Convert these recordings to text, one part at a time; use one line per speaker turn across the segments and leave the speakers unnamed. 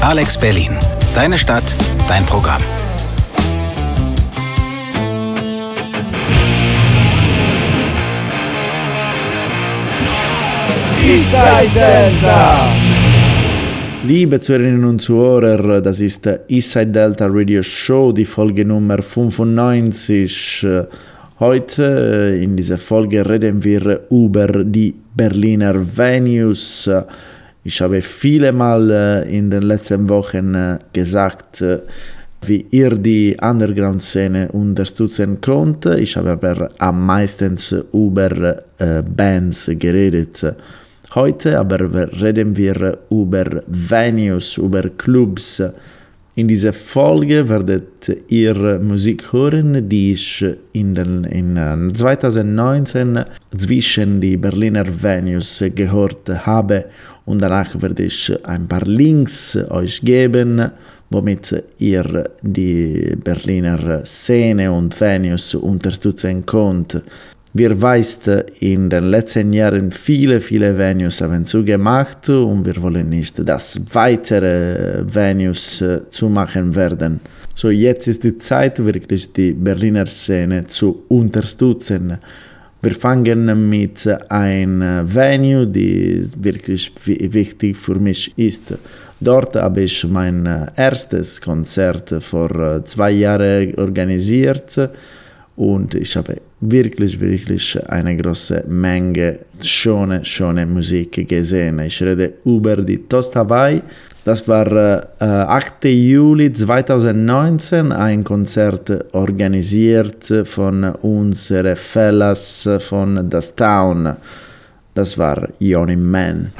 Alex Berlin. Deine Stadt, dein Programm.
Eastside Delta.
Liebe Zuhörerinnen und Zuhörer, das ist der Eastside Delta Radio Show, die Folge Nummer 95. Heute in dieser Folge reden wir über die Berliner Venues. Ich habe viele Mal in den letzten Wochen gesagt, wie ihr die Underground-Szene unterstützen könnt. Ich habe aber am meisten über Bands geredet. Heute aber reden wir über Venues, über Clubs. In dieser Folge werdet ihr Musik hören, die ich in, den, in 2019 zwischen die Berliner Venues gehört habe. Und danach werde ich ein paar Links euch geben, womit ihr die Berliner Szene und Venues unterstützen könnt. Wir weißt, in den letzten Jahren viele, viele Venues haben zugemacht und wir wollen nicht, dass weitere Venues zumachen werden. So jetzt ist die Zeit, wirklich die Berliner Szene zu unterstützen. Wir fangen mit einem Venue, die wirklich wichtig für mich ist. Dort habe ich mein erstes Konzert vor zwei Jahren organisiert und ich habe wirklich, wirklich eine große Menge schöne, schöne Musik gesehen. Ich rede über die Toast Hawaii. Das war äh, 8. Juli 2019, ein Konzert organisiert von unseren Fellas von Das Town. Das war Yoni Man.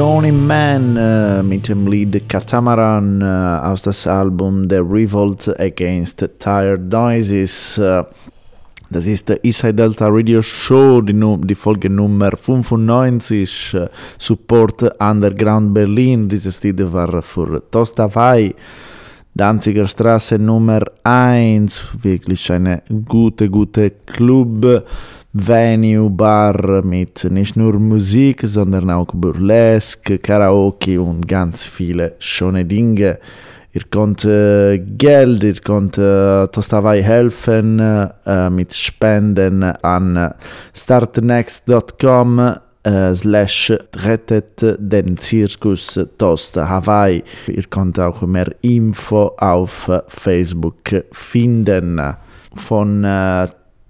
Yoni Man äh, mit dem Lied Catamaran äh, aus das Album The Revolt Against Tired Noises. Äh, das ist der Inside Delta Radio Show, die, die, Folge Nummer 95, äh, Support Underground Berlin. Dieses Lied war für Tostavai. Danziger Straße Nummer 1, wirklich eine gute, gute Club. Venue, Bar mit nicht nur Musik, sondern auch Burlesque, Karaoke und ganz viele schöne Dinge. Ihr könnt äh, Geld, ihr könnt äh, Tostavai helfen äh, mit Spenden an startnext.com äh, slash rettet den Zirkus Tosta Hawaii. Ihr könnt auch mehr Info auf Facebook finden. Von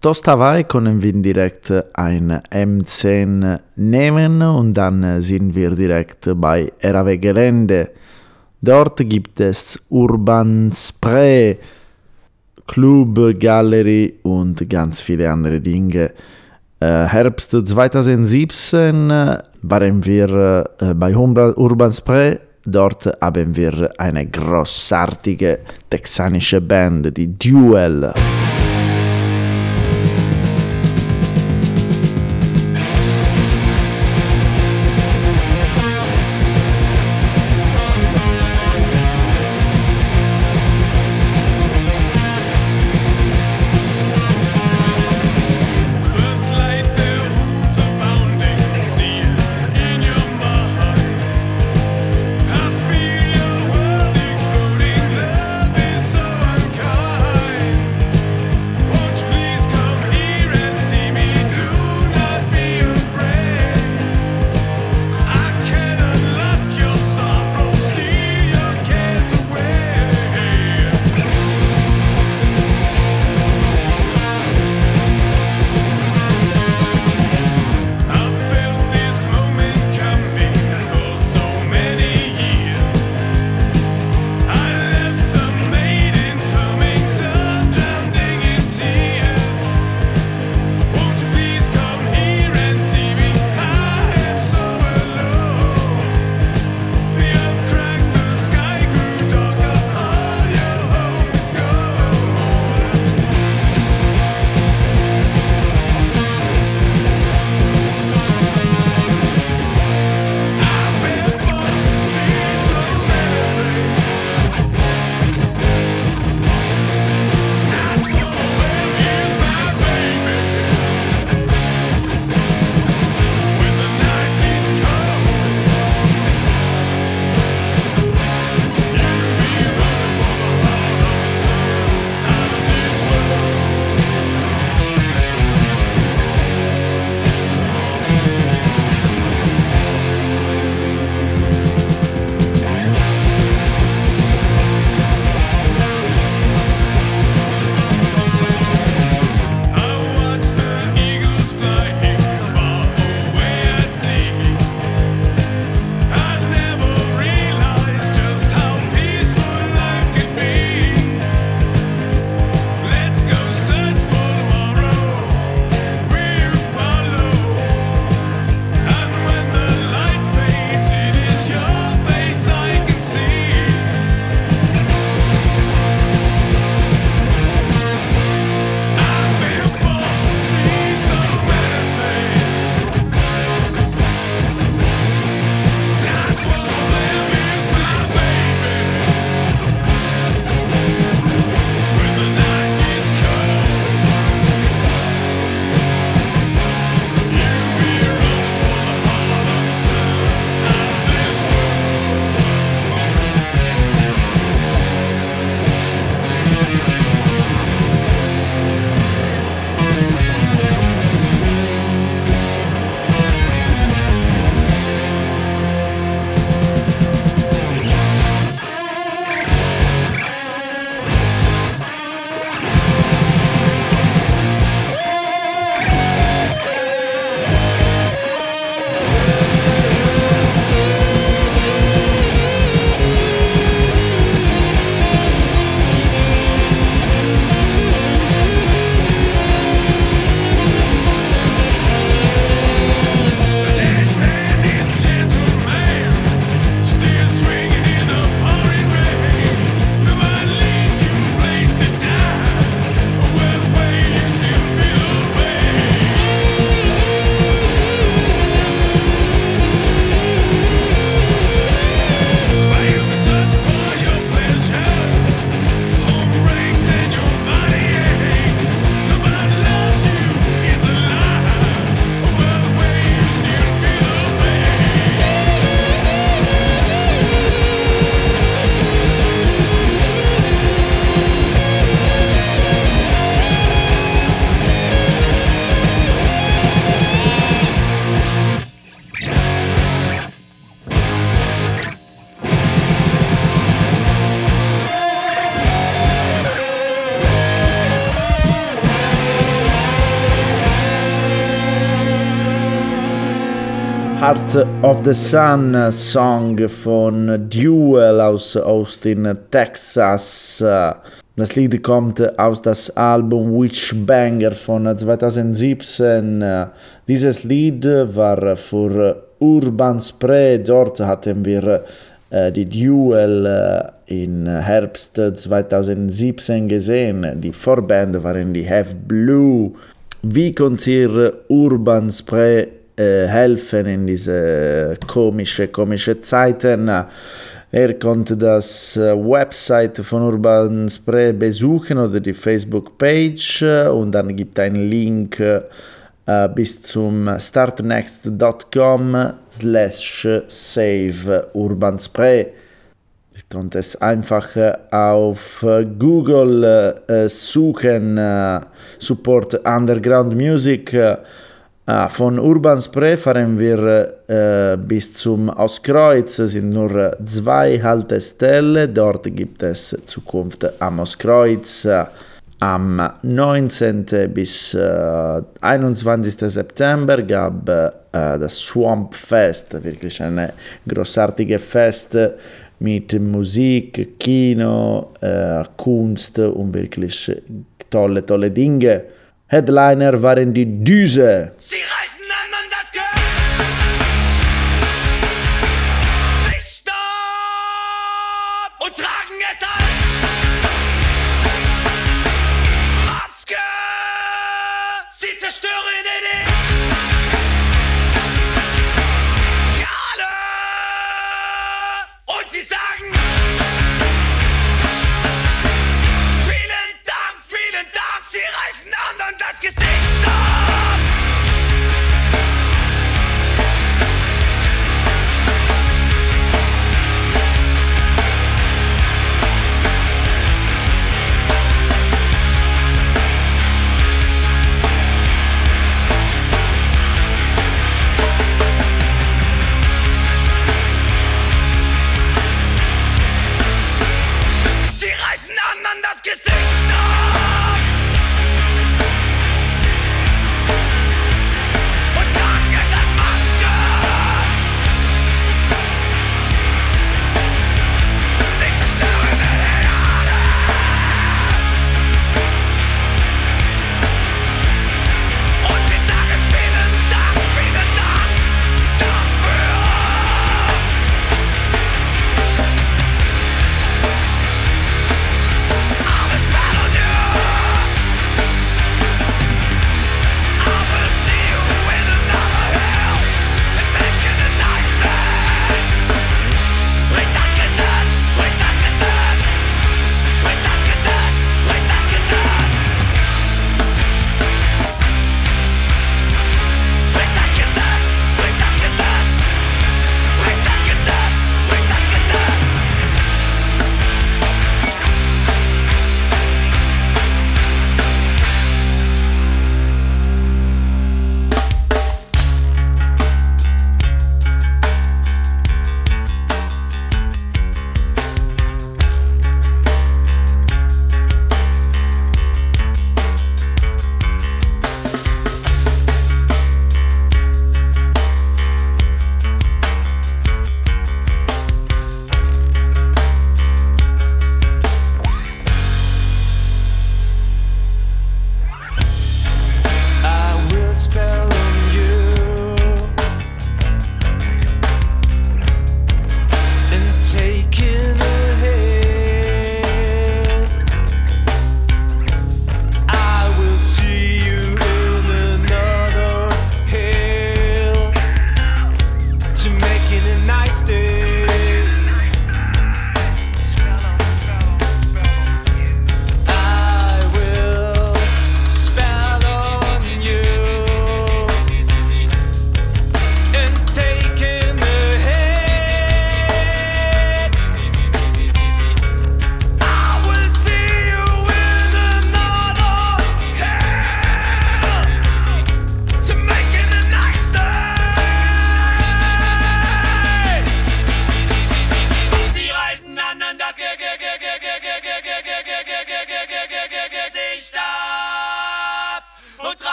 Toast Hawaii können wir direkt ein M10 nehmen und dann sind wir direkt bei RAW Gelände. Dort gibt es Urban Spray, Club, Gallery und ganz viele andere Dinge. Äh, Herbst 2017 waren wir äh, bei Urban Spray. Dort haben wir eine großartige texanische Band, die Duel. Heart of the Sun Song von Duel aus Austin, Texas. Das Lied kommt aus das Album Witch Banger von 2017. Dieses Lied war für Urban Spray. Dort hatten wir äh, die Duel äh, im Herbst 2017 gesehen. Die Vorband waren die Have Blue. Wie könnt ihr Urban Spray äh, helfen in diese komische, komische Zeiten? Er konnte das äh, Website von Urban Spray besuchen oder die Facebook-Page äh, und dann gibt ein Link äh, bis zum startnext.com slash save Urban Spray. Ihr könnt es einfach auf Google suchen, Support Underground Music Ah, von Urban Spray fahren wir äh, bis zum Auskreuz. Es sind nur zwei Haltestellen. Dort gibt es Zukunft am Auskreuz. Am 19. bis äh, 21. September gab äh, das Swamp Fest, wirklich ein großartiges Fest mit Musik, Kino, äh, Kunst und wirklich tolle, tolle Dinge. Headliner waren die Düse.
Sie anderen das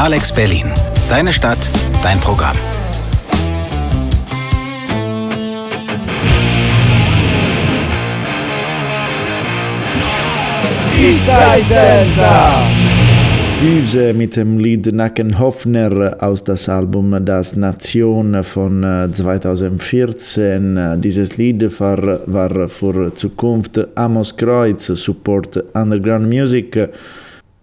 Alex Berlin. Deine Stadt, dein Programm.
Eastside Delta.
Üse mit dem Lied Nacken Hoffner aus das Album Das Nation von äh, 2014. Äh, Dieses Lied war, war für Zukunft Amos Kreuz, Support Underground Music.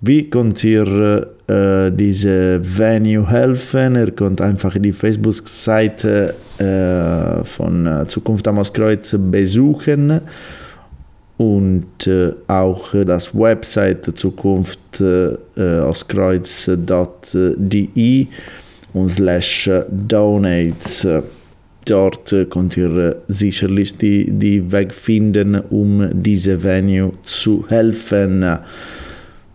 Wie könnt ihr äh, diese Venue helfen? Ihr könnt einfach die Facebook-Seite äh, von äh, Zukunft Amos Kreuz besuchen und äh, auch das Website Zukunft äh, aus Kreuz.de und slash donates. Dort könnt ihr äh, sicherlich die, die Weg finden, um diese Venue zu helfen.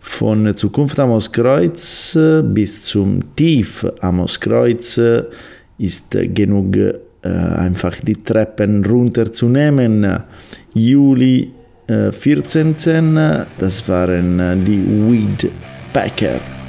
Von Zukunft Amos Kreuz äh, bis zum Tief Amos Kreuz äh, ist genug äh, einfach die Treppen runterzunehmen. Juli äh, 14. Das waren die Weed Packer.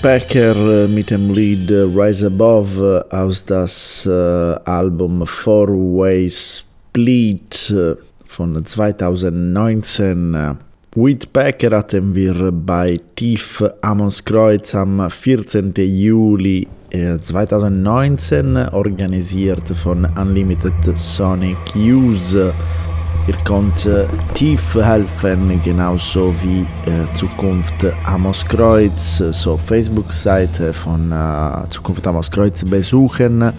Packer mit dem Lied Rise Above aus das Album Four Way Split von 2019. Whitpacker hatten wir bei Tief Amoskreuz am 14. Juli 2019 organisiert von Unlimited Sonic Use. Ihr könnt äh, tief helfen, genauso wie äh, Zukunft Amoskreuz, so Facebook-Seite von äh, Zukunft Amoskreuz besuchen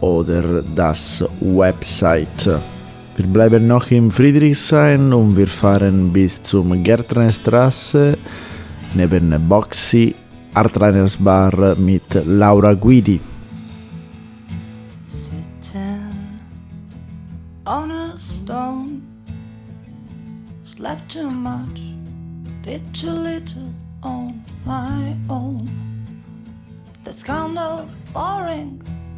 oder das Website. Wir bleiben noch im Friedrichshain und wir fahren bis zum Gärtnerstraße neben Boxy Artliners Bar mit Laura Guidi.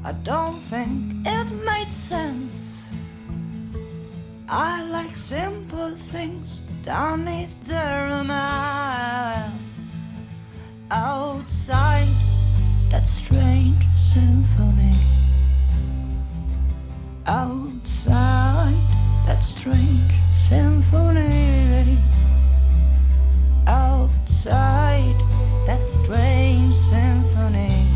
I don't think it made sense. I like simple things, don't need the romance. Outside that strange symphony. Outside that strange symphony. Outside that strange symphony.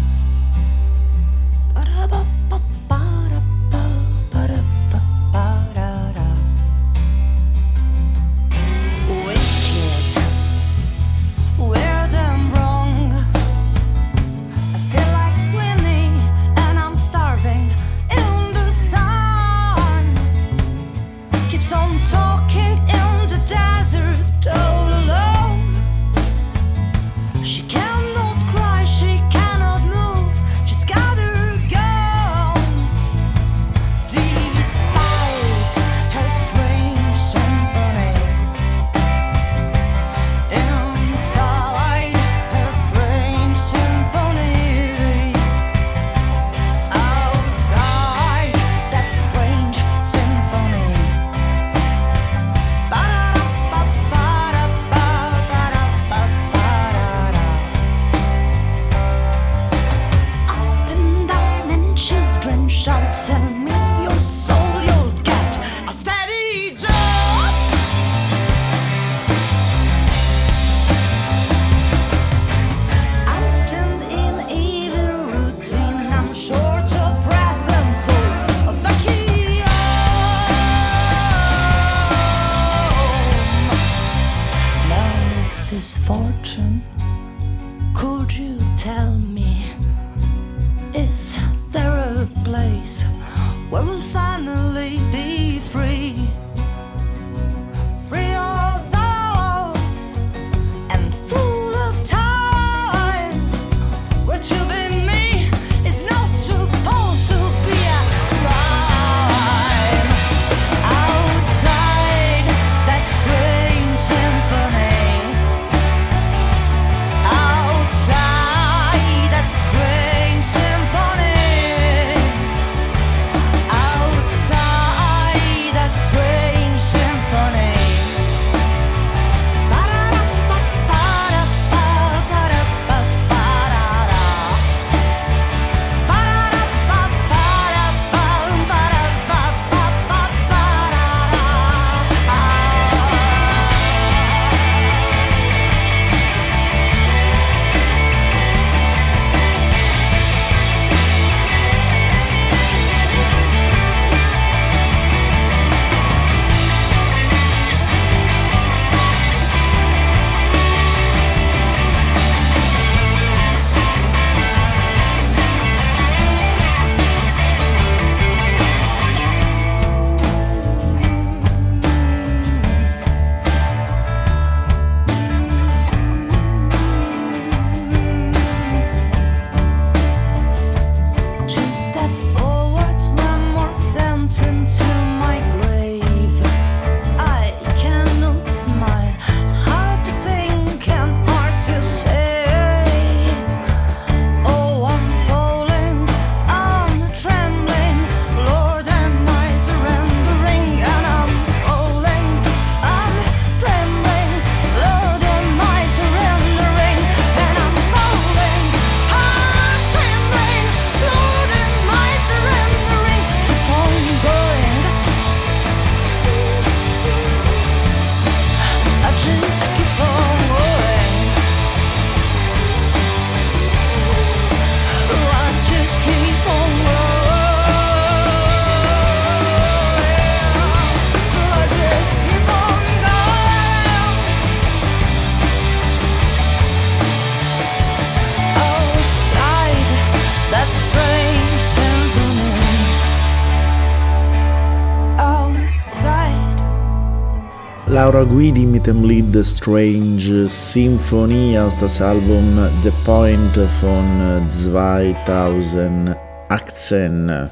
Laura Guidi mit dem Lied Strange Symphony aus das Album The Point von 2018.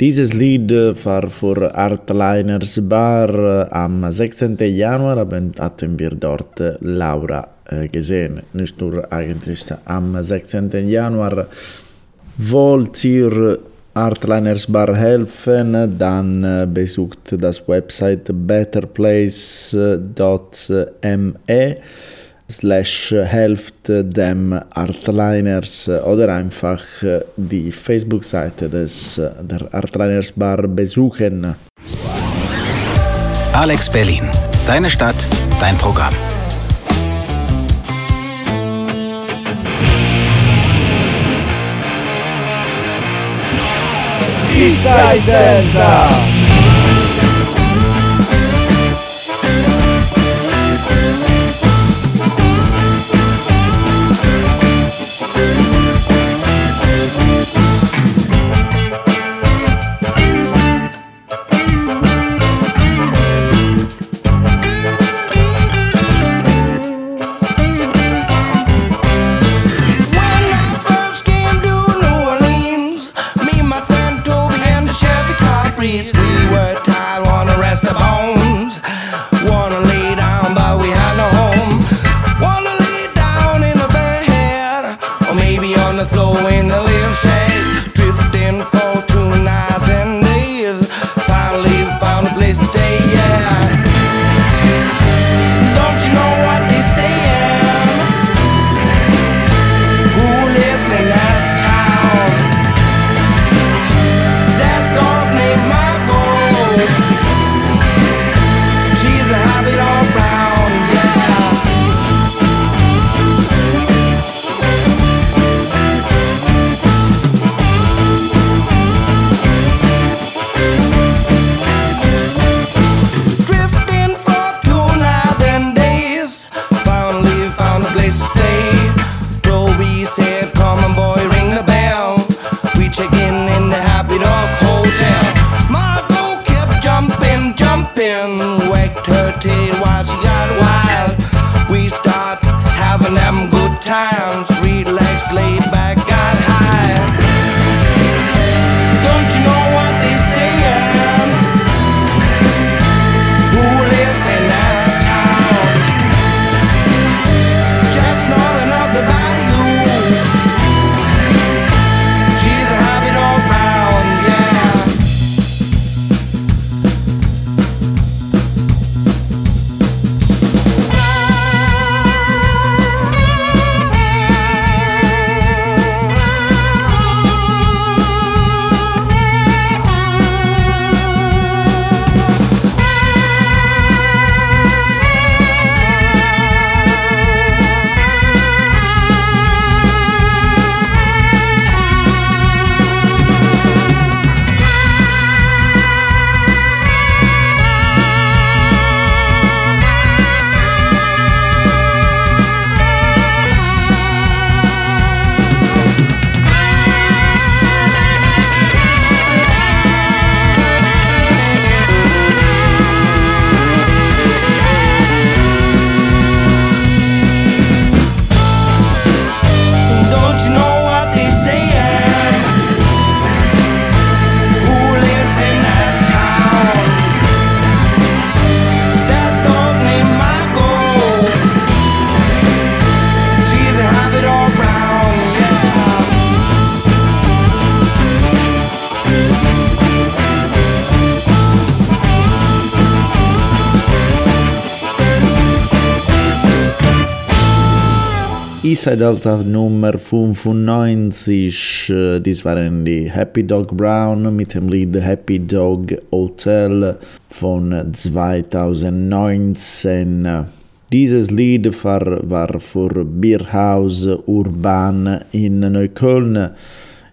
Dieses Lied war für Artliners Bar am 16. Januar, hatten wir dort Laura gesehen. Nicht nur eigentlich am 16. Januar. Wollt ihr Artliners Bar helfen, dann besucht das Website betterplace.me slash helft dem Artliners oder einfach die Facebook-Seite des der Artliners Bar besuchen.
Alex Berlin. Deine Stadt, dein Programm.
Eastside Delta.
When
Eastside Delta Nummer 95, äh, dies waren die Happy Dog Brown mit dem Lied Happy Dog Hotel von 2019. Dieses Lied war, war für Bierhaus Urban in Neukölln.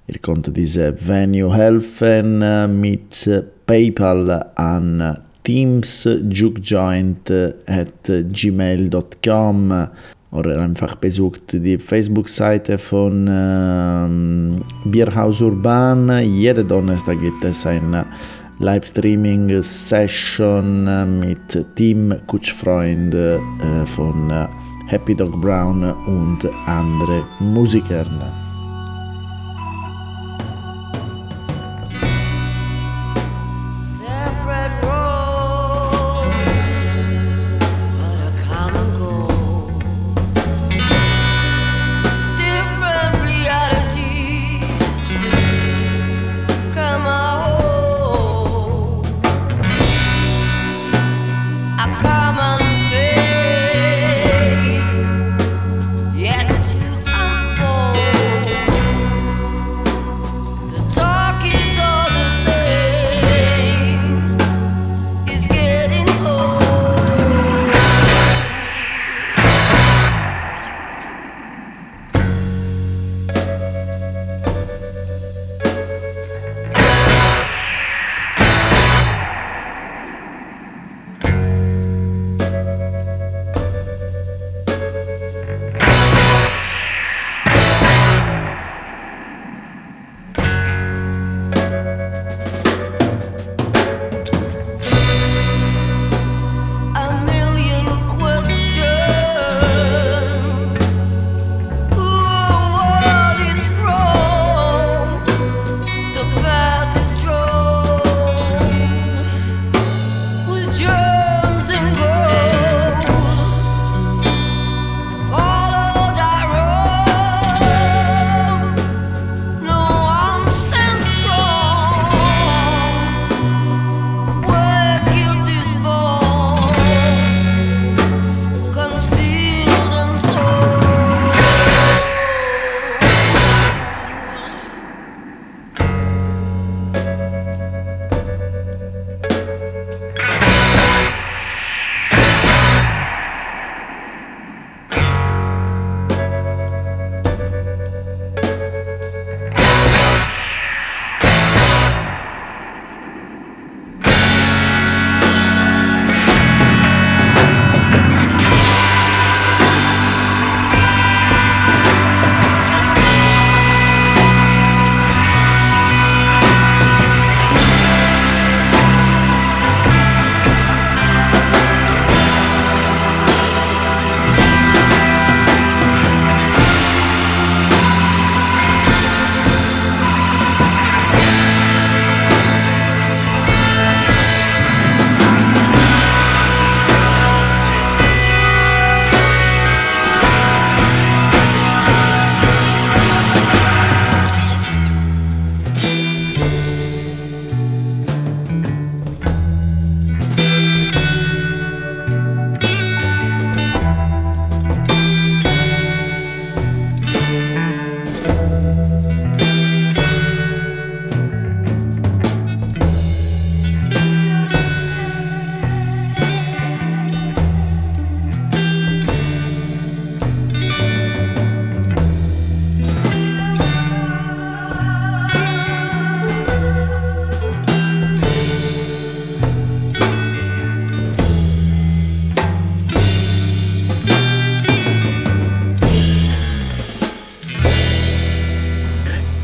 Ihr konntet diese Venue helfen äh, mit PayPal an teamsjukejoint.gmail.com oder einfach besucht die Facebook-Seite von ähm, Bierhaus Urban. Jeden Donnerstag gibt es ein Livestreaming-Session mit Team Kutschfreund äh, von äh, Happy Dog Brown und anderen Musikern.
I come alive.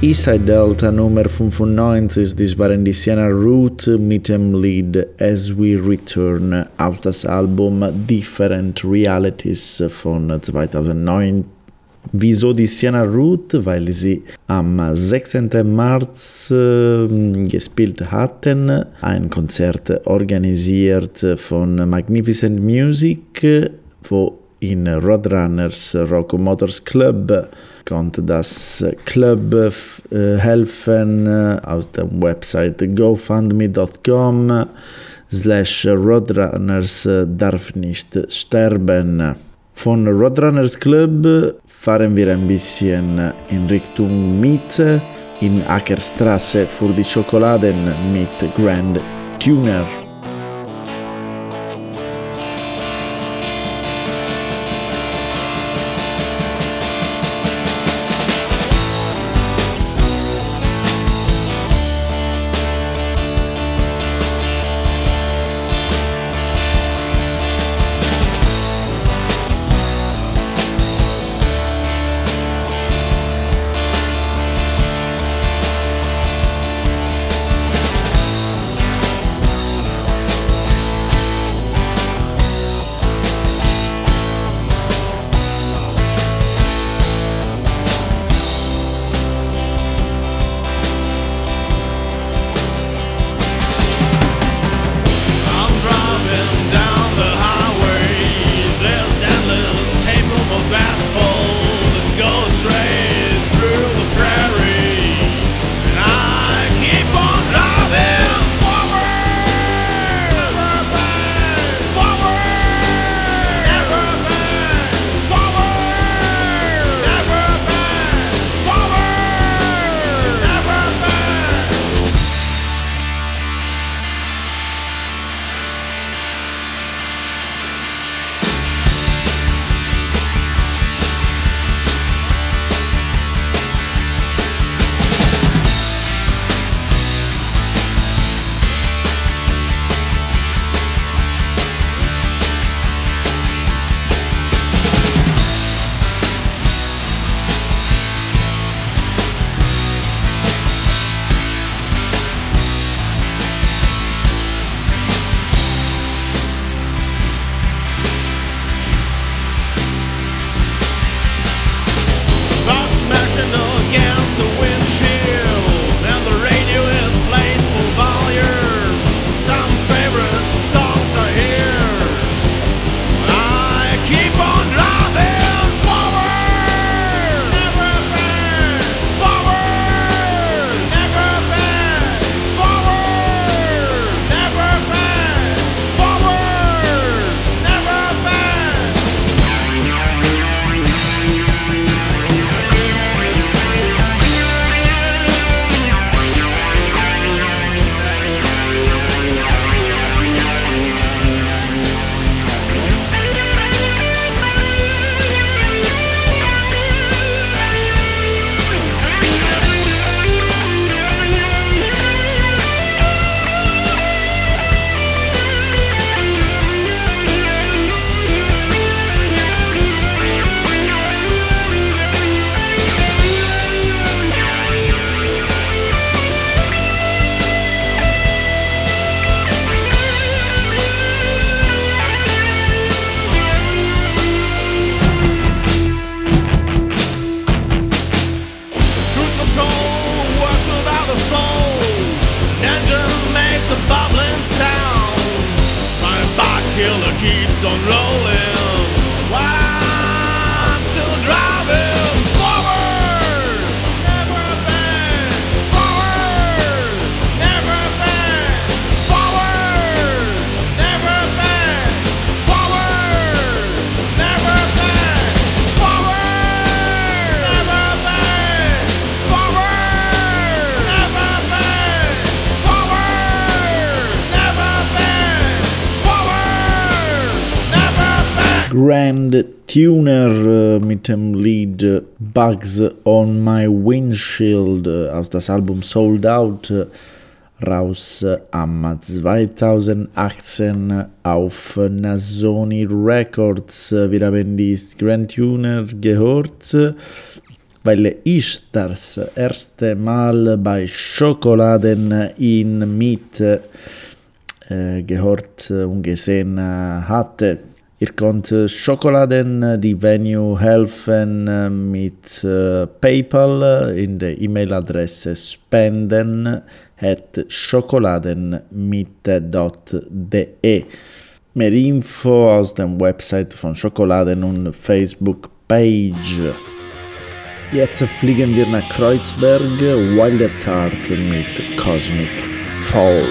Eastside Delta Nummer 95, das waren die Sienna Root mit dem Lied As We Return auf das Album Different Realities von 2009. Wieso die Sienna Root? Weil sie am 16. März äh, gespielt hatten, ein Konzert organisiert von Magnificent Music, wo in Roadrunners Rock Motors Club konnte das Club äh, helfen äh, auf der Website gofundme.com slash Roadrunners äh, darf nicht sterben. Von Roadrunners Club fahren wir ein bisschen in Richtung Mitte in Ackerstraße für die Schokoladen mit Grand Tuner. Grand Tuner äh, mit dem Lied äh, Bugs on My Windshield äh, aus das Album Sold Out raus am 2018 auf Nasoni Records. Wir haben die Grand Tuner gehört, weil ich das erste Mal bei Schokoladen in Mitte äh, gehört und gesehen hatte. Ihr könnt äh, Schokoladen, äh, die Venue helfen äh, mit PayPal in der E-Mail-Adresse spenden at schokoladenmitte.de. Mehr Info aus dem Website von Schokoladen und Facebook-Page. Jetzt fliegen wir nach Kreuzberg, Wild at Heart mit Cosmic Fall.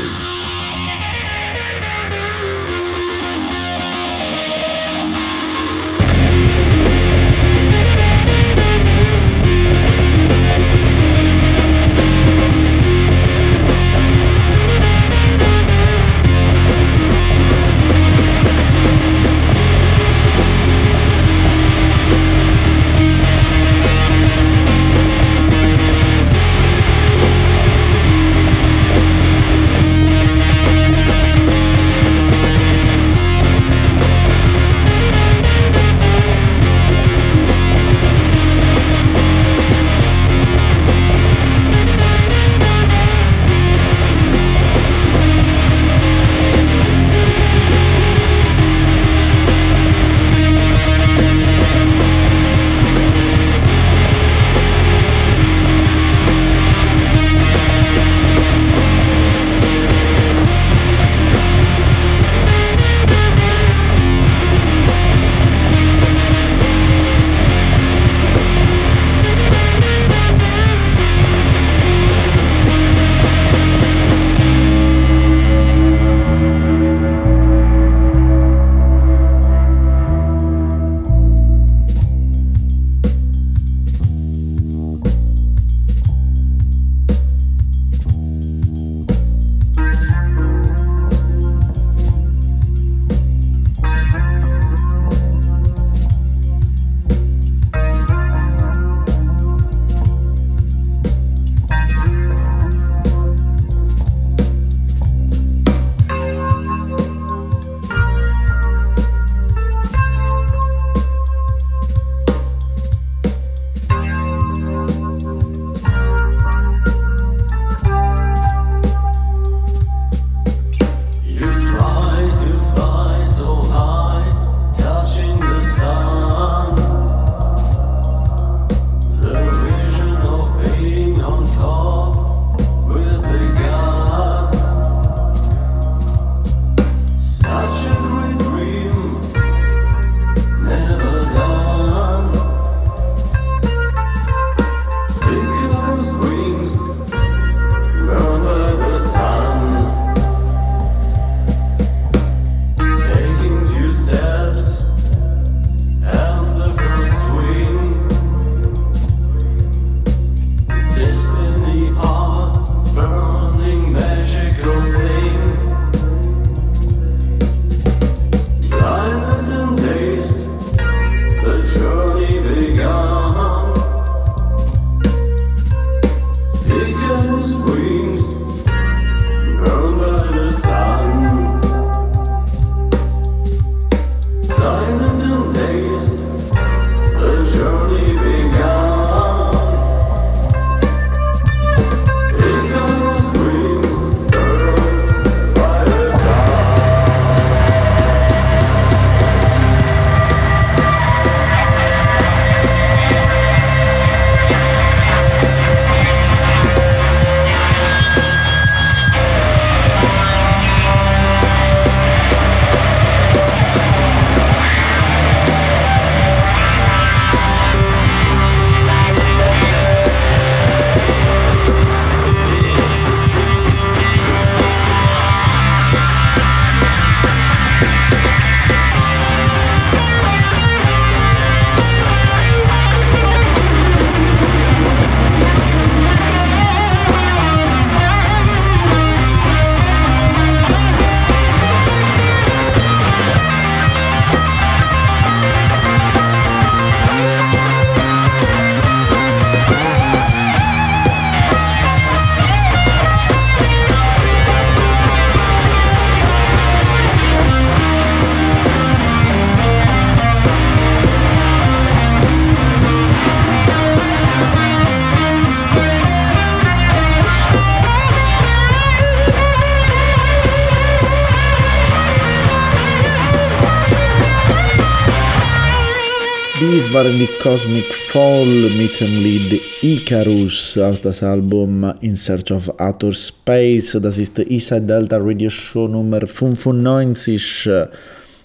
Dies waren die Cosmic Fall mit dem Lied Icarus aus das Album In Search of Outer Space. Das ist Inside Delta Radio Show Nummer 95.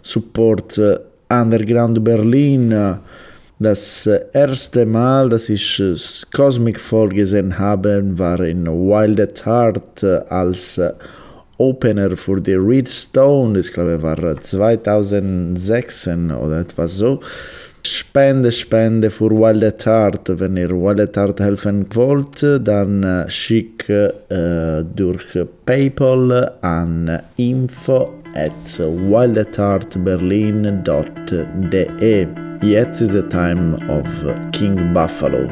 Support Underground Berlin. Das erste Mal, dass ich Cosmic Fall gesehen habe, war in Wild at Heart als Opener für die Redstone. Ich glaube, war 2006 oder etwas so. Spende, Spende für Wild at Heart. Wenn ihr Wild at Heart helfen wollt, dann schickt äh, durch PayPal an info at wildatartberlin.de. Jetzt ist the time of King Buffalo.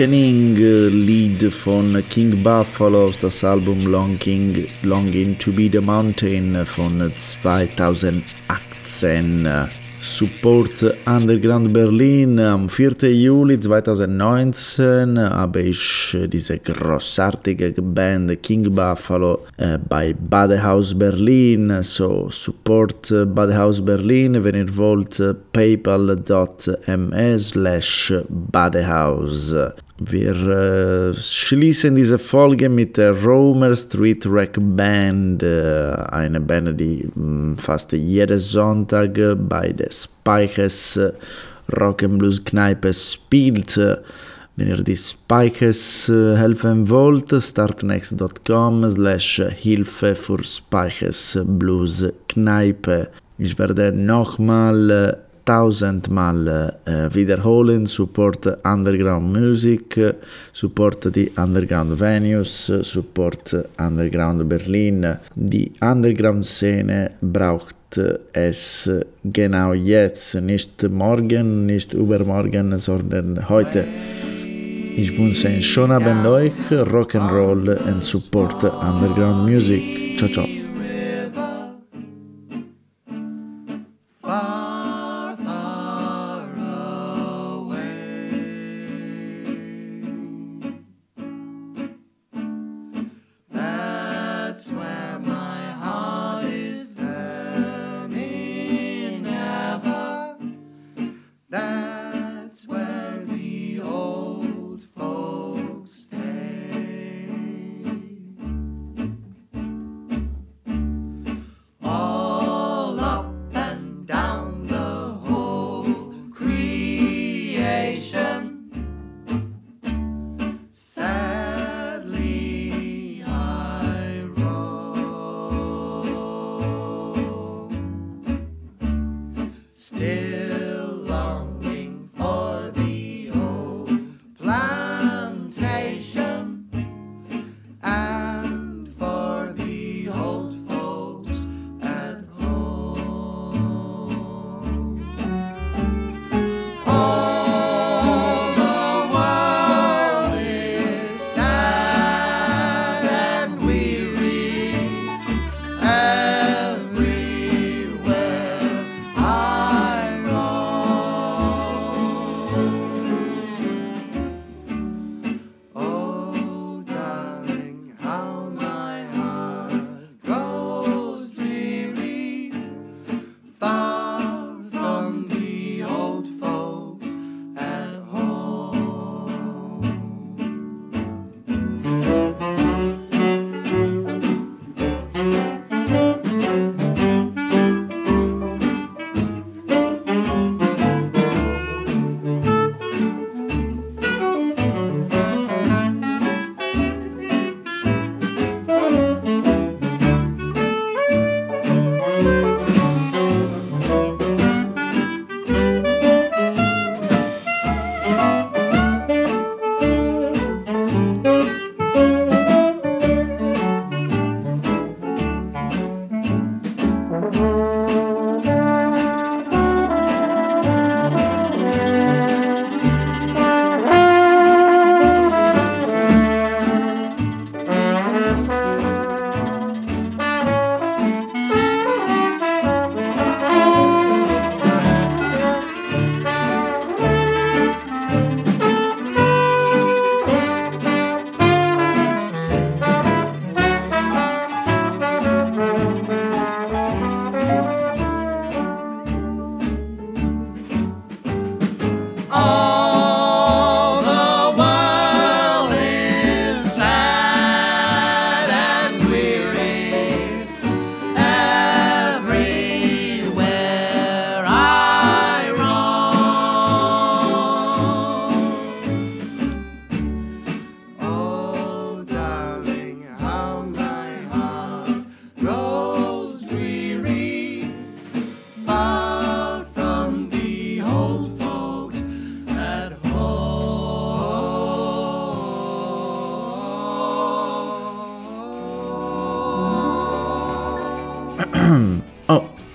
Quickening
Lied von King Buffalo das Album Longing, Longing to be the Mountain von 2018.
Support Underground Berlin. Am 4. Juli 2019 habe ich diese großartige Band King Buffalo äh, bei Badehaus Berlin. So, support äh, Badehaus Berlin, wenn ihr wollt, paypal.me slash Badehaus. Wir äh, schließen diese Folge mit der Romer Street Rack Band, äh, eine Band, die mh, fast jeden Sonntag bei der Spikes äh, Rock and Blues Kneipe spielt. Wenn ihr die Spikes äh, helfen wollt, startnext.com slash Hilfe für Spikes Blues Kneipe. Ich werde nochmal äh, tausendmal äh, wiederholen. Support Underground Music, support die Underground Venues, support Underground Berlin. Die Underground-Szene braucht es genau jetzt, nicht morgen, nicht übermorgen, sondern heute. Ich wünsche einen schönen Abend euch, Rock'n'Roll and Support Underground Music. Ciao, ciao.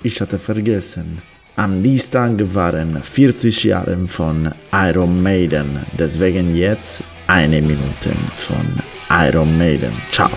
Ich hatte vergessen. Am Dienstag waren 40 Jahre von Iron Maiden, deswegen jetzt eine Minute von Iron Maiden. Ciao.